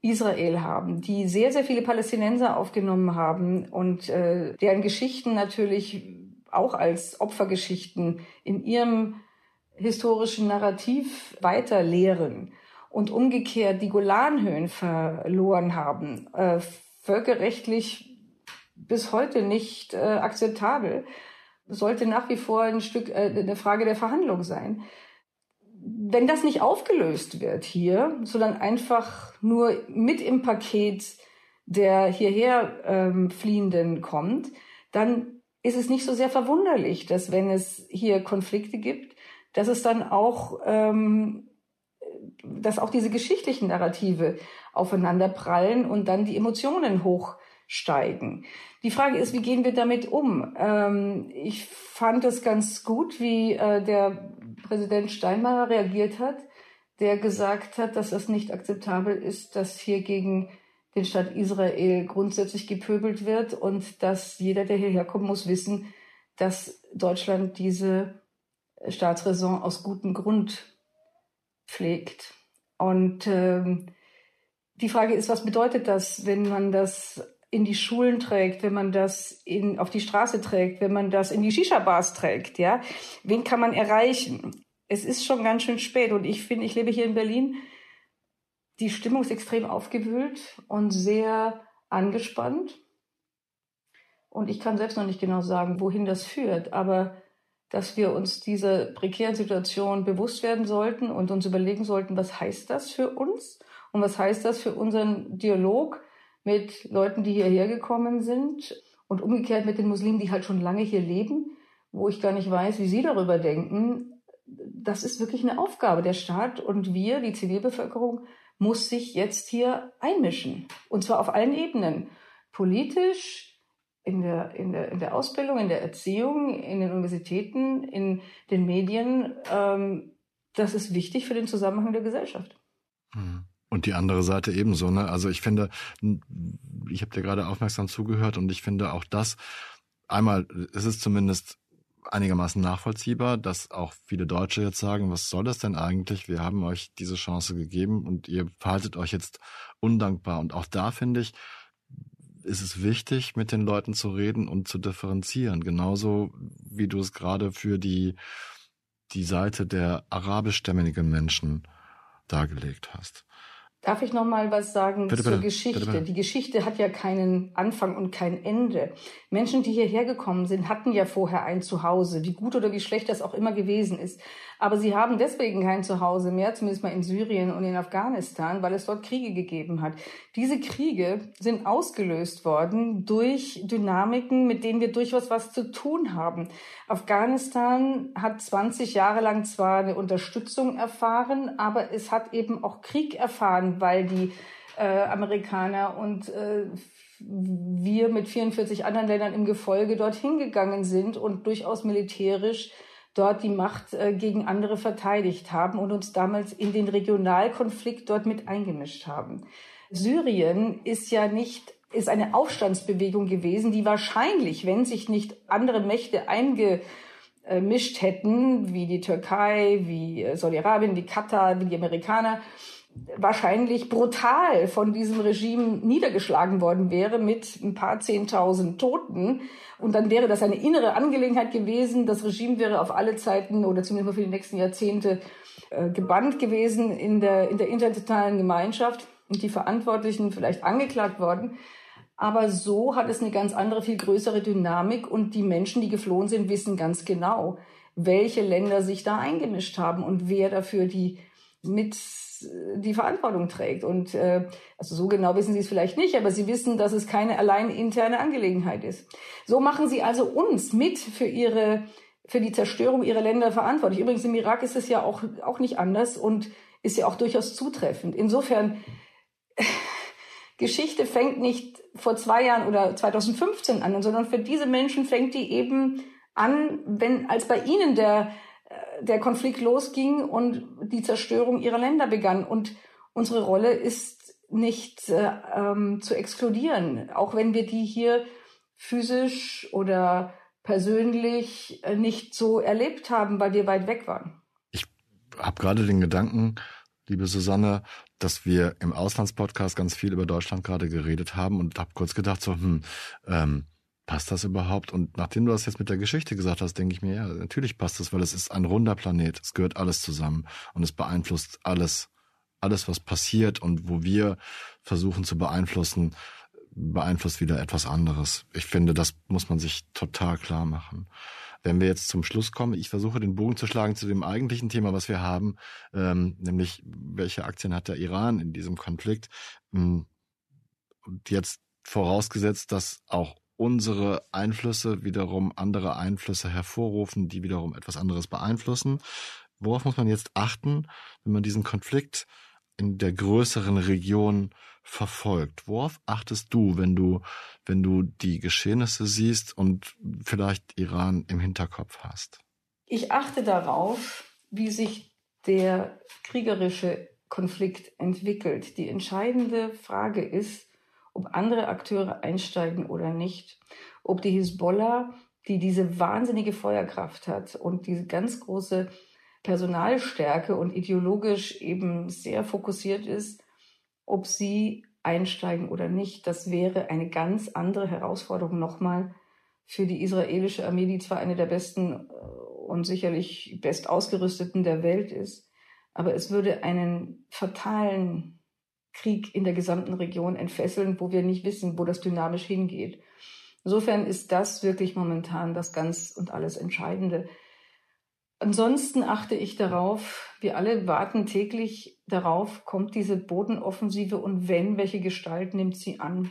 Speaker 2: Israel haben, die sehr, sehr viele Palästinenser aufgenommen haben und äh, deren Geschichten natürlich auch als Opfergeschichten in ihrem historischen Narrativ weiter lehren und umgekehrt die Golanhöhen verloren haben, äh, völkerrechtlich bis heute nicht äh, akzeptabel, sollte nach wie vor ein Stück äh, eine Frage der Verhandlung sein. Wenn das nicht aufgelöst wird hier, sondern einfach nur mit im Paket der hierher ähm, Fliehenden kommt, dann ist es nicht so sehr verwunderlich, dass wenn es hier Konflikte gibt, dass es dann auch ähm, dass auch diese geschichtlichen Narrative aufeinander prallen und dann die Emotionen hochsteigen. Die Frage ist, wie gehen wir damit um? Ähm, ich fand es ganz gut, wie äh, der Präsident Steinmeier reagiert hat, der gesagt hat, dass es nicht akzeptabel ist, dass hier gegen den Staat Israel grundsätzlich gepöbelt wird und dass jeder, der hierher kommt, muss wissen, dass Deutschland diese Staatsräson aus gutem Grund pflegt. Und ähm, die Frage ist, was bedeutet das, wenn man das in die Schulen trägt, wenn man das in, auf die Straße trägt, wenn man das in die Shisha-Bars trägt, ja? Wen kann man erreichen? Es ist schon ganz schön spät und ich finde, ich lebe hier in Berlin. Die Stimmung ist extrem aufgewühlt und sehr angespannt. Und ich kann selbst noch nicht genau sagen, wohin das führt, aber dass wir uns dieser prekären Situation bewusst werden sollten und uns überlegen sollten, was heißt das für uns und was heißt das für unseren Dialog mit Leuten, die hierher gekommen sind und umgekehrt mit den Muslimen, die halt schon lange hier leben, wo ich gar nicht weiß, wie sie darüber denken. Das ist wirklich eine Aufgabe. Der Staat und wir, die Zivilbevölkerung, muss sich jetzt hier einmischen. Und zwar auf allen Ebenen. Politisch, in der, in, der, in der Ausbildung, in der Erziehung, in den Universitäten, in den Medien. Ähm, das ist wichtig für den Zusammenhang der Gesellschaft.
Speaker 1: Hm. Und die andere Seite ebenso. Ne? Also ich finde, ich habe dir gerade aufmerksam zugehört und ich finde auch das, einmal, es ist zumindest einigermaßen nachvollziehbar, dass auch viele Deutsche jetzt sagen, was soll das denn eigentlich? Wir haben euch diese Chance gegeben und ihr verhaltet euch jetzt undankbar. Und auch da finde ich, ist es wichtig, mit den Leuten zu reden und zu differenzieren. Genauso wie du es gerade für die, die Seite der arabischstämmigen Menschen dargelegt hast.
Speaker 2: Darf ich noch mal was sagen
Speaker 1: bitte,
Speaker 2: zur
Speaker 1: bitte,
Speaker 2: Geschichte?
Speaker 1: bitte,
Speaker 2: Die Geschichte hat ja keinen Anfang und kein Ende. Menschen, die hierher gekommen sind, hatten ja vorher ein Zuhause, wie gut oder wie schlecht das auch immer gewesen ist. Aber sie haben deswegen kein Zuhause mehr, zumindest mal in Syrien und in Afghanistan, weil es dort Kriege gegeben hat. Diese Kriege sind ausgelöst worden durch Dynamiken, mit denen wir durchaus was zu tun haben. Afghanistan hat 20 Jahre lang zwar eine Unterstützung erfahren, aber es hat eben auch Krieg erfahren, weil die äh, Amerikaner und äh, wir mit 44 anderen Ländern im Gefolge dorthin gegangen sind und durchaus militärisch dort die Macht äh, gegen andere verteidigt haben und uns damals in den Regionalkonflikt dort mit eingemischt haben. Syrien ist ja nicht ist eine Aufstandsbewegung gewesen, die wahrscheinlich, wenn sich nicht andere Mächte eingemischt hätten, wie die Türkei, wie äh, Saudi-Arabien, wie Katar, wie die Amerikaner, wahrscheinlich brutal von diesem Regime niedergeschlagen worden wäre mit ein paar Zehntausend Toten. Und dann wäre das eine innere Angelegenheit gewesen. Das Regime wäre auf alle Zeiten oder zumindest für die nächsten Jahrzehnte äh, gebannt gewesen in der, in der internationalen Gemeinschaft und die Verantwortlichen vielleicht angeklagt worden. Aber so hat es eine ganz andere, viel größere Dynamik und die Menschen, die geflohen sind, wissen ganz genau, welche Länder sich da eingemischt haben und wer dafür die mit die Verantwortung trägt. Und äh, also so genau wissen Sie es vielleicht nicht, aber Sie wissen, dass es keine allein interne Angelegenheit ist. So machen Sie also uns mit für Ihre für die Zerstörung ihrer Länder verantwortlich. Übrigens im Irak ist es ja auch auch nicht anders und ist ja auch durchaus zutreffend. Insofern Geschichte fängt nicht vor zwei Jahren oder 2015 an, sondern für diese Menschen fängt die eben an, wenn als bei ihnen der der Konflikt losging und die Zerstörung ihrer Länder begann. Und unsere Rolle ist nicht äh, ähm, zu exkludieren, auch wenn wir die hier physisch oder persönlich äh, nicht so erlebt haben, weil wir weit weg waren.
Speaker 5: Ich habe gerade den Gedanken, liebe Susanne, dass wir im Auslandspodcast ganz viel über Deutschland gerade geredet haben und habe kurz gedacht, so, hm, ähm, passt das überhaupt? Und nachdem du das jetzt mit der Geschichte gesagt hast, denke ich mir, ja, natürlich passt das, weil es ist ein runder Planet. Es gehört alles zusammen und es beeinflusst alles, alles, was passiert und wo wir versuchen zu beeinflussen, beeinflusst wieder etwas anderes. Ich finde, das muss man sich total klar machen. Wenn wir jetzt zum Schluss kommen, ich versuche den Bogen zu schlagen zu dem eigentlichen Thema, was wir haben, ähm, nämlich welche Aktien hat der Iran in diesem Konflikt? Und jetzt vorausgesetzt, dass auch unsere Einflüsse wiederum andere Einflüsse hervorrufen, die wiederum etwas anderes beeinflussen. Worauf muss man jetzt achten, wenn man diesen Konflikt in der größeren Region verfolgt? Worauf achtest du, wenn du, wenn du die Geschehnisse siehst und vielleicht Iran im Hinterkopf hast?
Speaker 2: Ich achte darauf, wie sich der kriegerische Konflikt entwickelt. Die entscheidende Frage ist, ob andere Akteure einsteigen oder nicht, ob die Hisbollah, die diese wahnsinnige Feuerkraft hat und diese ganz große Personalstärke und ideologisch eben sehr fokussiert ist, ob sie einsteigen oder nicht. Das wäre eine ganz andere Herausforderung nochmal für die israelische Armee, die zwar eine der besten äh, und sicherlich best ausgerüsteten der Welt ist, aber es würde einen fatalen Krieg in der gesamten Region entfesseln, wo wir nicht wissen, wo das dynamisch hingeht. Insofern ist das wirklich momentan das ganz und alles Entscheidende. Ansonsten achte ich darauf, wir alle warten täglich darauf, kommt diese Bodenoffensive und wenn, welche Gestalt nimmt sie an?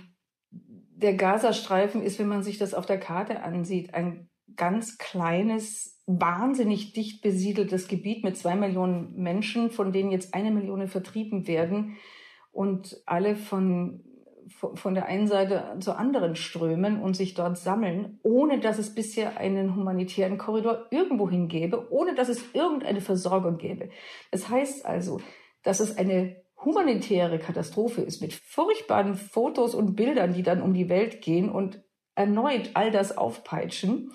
Speaker 2: Der Gazastreifen ist, wenn man sich das auf der Karte ansieht, ein ganz kleines, wahnsinnig dicht besiedeltes Gebiet mit zwei Millionen Menschen, von denen jetzt eine Million vertrieben werden und alle von, von der einen Seite zur anderen strömen und sich dort sammeln, ohne dass es bisher einen humanitären Korridor irgendwohin gäbe, ohne dass es irgendeine Versorgung gäbe. Das heißt also, dass es eine humanitäre Katastrophe ist mit furchtbaren Fotos und Bildern, die dann um die Welt gehen und erneut all das aufpeitschen.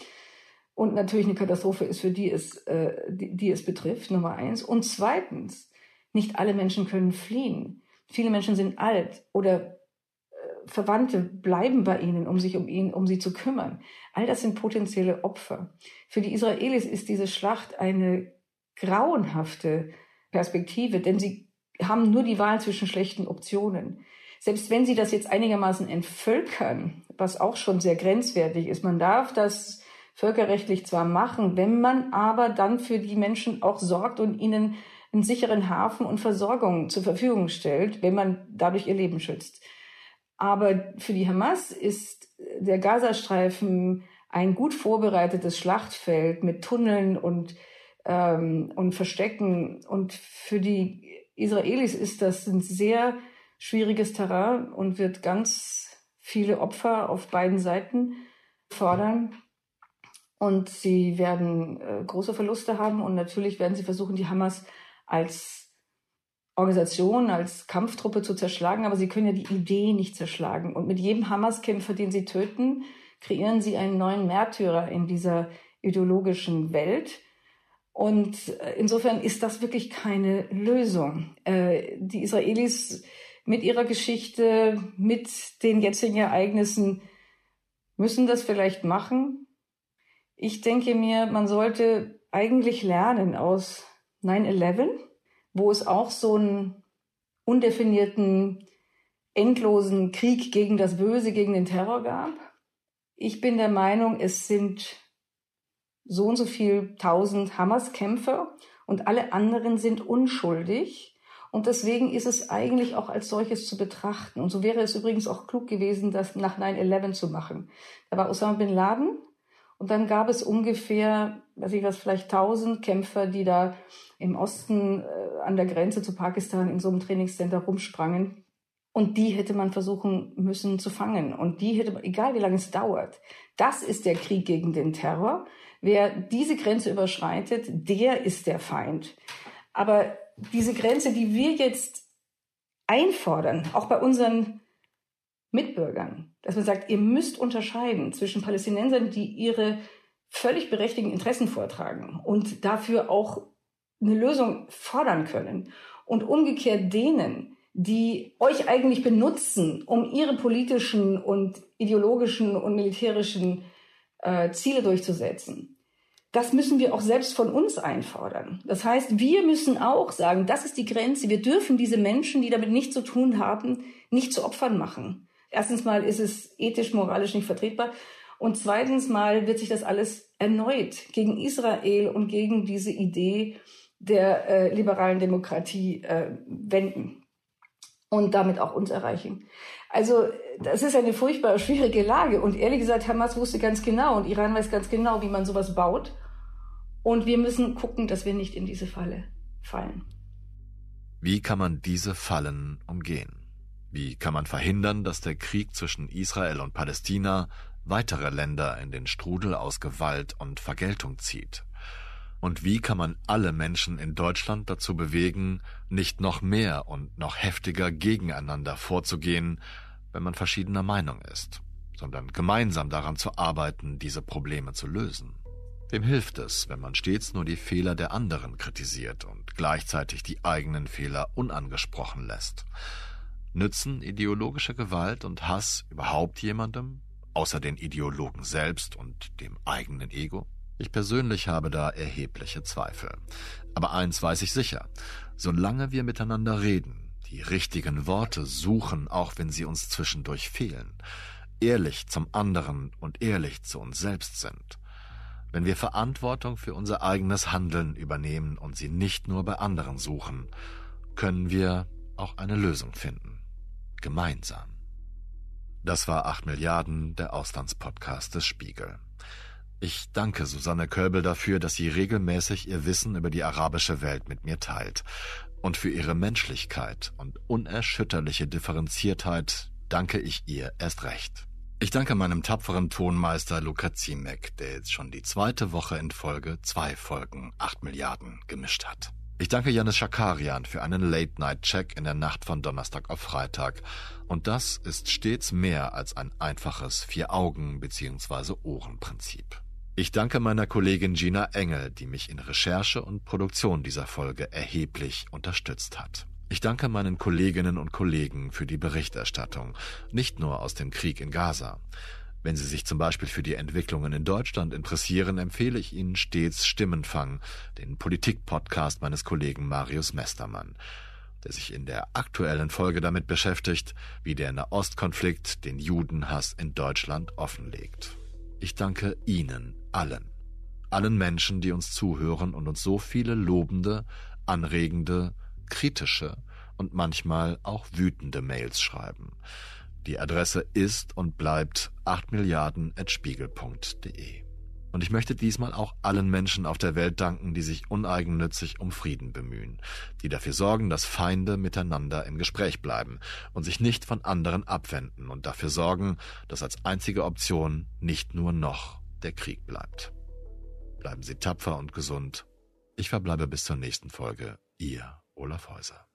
Speaker 2: Und natürlich eine Katastrophe ist, für die es, äh, die, die es betrifft, Nummer eins. Und zweitens, nicht alle Menschen können fliehen. Viele Menschen sind alt oder äh, Verwandte bleiben bei ihnen, um sich um ihn, um sie zu kümmern. All das sind potenzielle Opfer. Für die Israelis ist diese Schlacht eine grauenhafte Perspektive, denn sie haben nur die Wahl zwischen schlechten Optionen. Selbst wenn sie das jetzt einigermaßen entvölkern, was auch schon sehr grenzwertig ist, man darf das völkerrechtlich zwar machen, wenn man aber dann für die Menschen auch sorgt und ihnen einen sicheren Hafen und Versorgung zur Verfügung stellt, wenn man dadurch ihr Leben schützt. Aber für die Hamas ist der Gazastreifen ein gut vorbereitetes Schlachtfeld mit Tunneln und, ähm, und Verstecken. Und für die Israelis ist das ein sehr schwieriges Terrain und wird ganz viele Opfer auf beiden Seiten fordern. Und sie werden äh, große Verluste haben und natürlich werden sie versuchen, die Hamas als Organisation, als Kampftruppe zu zerschlagen, aber sie können ja die Idee nicht zerschlagen. Und mit jedem Hamas-Kämpfer, den sie töten, kreieren sie einen neuen Märtyrer in dieser ideologischen Welt. Und äh, insofern ist das wirklich keine Lösung. Äh, die Israelis mit ihrer Geschichte, mit den jetzigen Ereignissen müssen das vielleicht machen. Ich denke mir, man sollte eigentlich lernen aus 9-11, wo es auch so einen undefinierten, endlosen Krieg gegen das Böse, gegen den Terror gab. Ich bin der Meinung, es sind so und so viel tausend Hamas-Kämpfer und alle anderen sind unschuldig. Und deswegen ist es eigentlich auch als solches zu betrachten. Und so wäre es übrigens auch klug gewesen, das nach 9-11 zu machen. Da war Osama bin Laden und dann gab es ungefähr, weiß ich was, vielleicht tausend Kämpfer, die da im Osten äh, an der Grenze zu Pakistan in so einem Trainingscenter rumsprangen. Und die hätte man versuchen müssen zu fangen. Und die hätte, egal wie lange es dauert, das ist der Krieg gegen den Terror. Wer diese Grenze überschreitet, der ist der Feind. Aber diese Grenze, die wir jetzt einfordern, auch bei unseren Mitbürgern, dass man sagt, ihr müsst unterscheiden zwischen Palästinensern, die ihre völlig berechtigten Interessen vortragen und dafür auch eine Lösung fordern können und umgekehrt denen, die euch eigentlich benutzen, um ihre politischen und ideologischen und militärischen äh, Ziele durchzusetzen das müssen wir auch selbst von uns einfordern. Das heißt, wir müssen auch sagen, das ist die Grenze. Wir dürfen diese Menschen, die damit nichts zu tun haben, nicht zu Opfern machen. Erstens mal ist es ethisch, moralisch nicht vertretbar. Und zweitens mal wird sich das alles erneut gegen Israel und gegen diese Idee der äh, liberalen Demokratie äh, wenden und damit auch uns erreichen. Also das ist eine furchtbar schwierige Lage. Und ehrlich gesagt, Hamas wusste ganz genau und Iran weiß ganz genau, wie man sowas baut. Und wir müssen gucken, dass wir nicht in diese Falle fallen.
Speaker 1: Wie kann man diese Fallen umgehen? Wie kann man verhindern, dass der Krieg zwischen Israel und Palästina weitere Länder in den Strudel aus Gewalt und Vergeltung zieht? Und wie kann man alle Menschen in Deutschland dazu bewegen, nicht noch mehr und noch heftiger gegeneinander vorzugehen, wenn man verschiedener Meinung ist, sondern gemeinsam daran zu arbeiten, diese Probleme zu lösen? Wem hilft es, wenn man stets nur die Fehler der anderen kritisiert und gleichzeitig die eigenen Fehler unangesprochen lässt? Nützen ideologische Gewalt und Hass überhaupt jemandem, außer den Ideologen selbst und dem eigenen Ego? Ich persönlich habe da erhebliche Zweifel. Aber eins weiß ich sicher, solange wir miteinander reden, die richtigen Worte suchen, auch wenn sie uns zwischendurch fehlen, ehrlich zum anderen und ehrlich zu uns selbst sind, wenn wir Verantwortung für unser eigenes Handeln übernehmen und sie nicht nur bei anderen suchen, können wir auch eine Lösung finden. Gemeinsam. Das war 8 Milliarden, der Auslandspodcast des Spiegel. Ich danke Susanne Köbel dafür, dass sie regelmäßig ihr Wissen über die arabische Welt mit mir teilt. Und für ihre Menschlichkeit und unerschütterliche Differenziertheit danke ich ihr erst recht. Ich danke meinem tapferen Tonmeister Luca Ziemek, der jetzt schon die zweite Woche in Folge zwei Folgen 8 Milliarden gemischt hat. Ich danke Janis Schakarian für einen Late-Night-Check in der Nacht von Donnerstag auf Freitag. Und das ist stets mehr als ein einfaches Vier-Augen- bzw. Ohren-Prinzip. Ich danke meiner Kollegin Gina Engel, die mich in Recherche und Produktion dieser Folge erheblich unterstützt hat. Ich danke meinen Kolleginnen und Kollegen für die Berichterstattung, nicht nur aus dem Krieg in Gaza. Wenn Sie sich zum Beispiel für die Entwicklungen in Deutschland interessieren, empfehle ich Ihnen stets Stimmenfang, den Politik-Podcast meines Kollegen Marius Mestermann, der sich in der aktuellen Folge damit beschäftigt, wie der Nahostkonflikt den Judenhass in Deutschland offenlegt. Ich danke Ihnen allen, allen Menschen, die uns zuhören und uns so viele lobende, anregende kritische und manchmal auch wütende Mails schreiben. Die Adresse ist und bleibt 8 Milliarden at spiegel.de. Und ich möchte diesmal auch allen Menschen auf der Welt danken, die sich uneigennützig um Frieden bemühen, die dafür sorgen, dass Feinde miteinander im Gespräch bleiben und sich nicht von anderen abwenden und dafür sorgen, dass als einzige Option nicht nur noch der Krieg bleibt. Bleiben Sie tapfer und gesund. Ich verbleibe bis zur nächsten Folge. Ihr Olaf Häuser.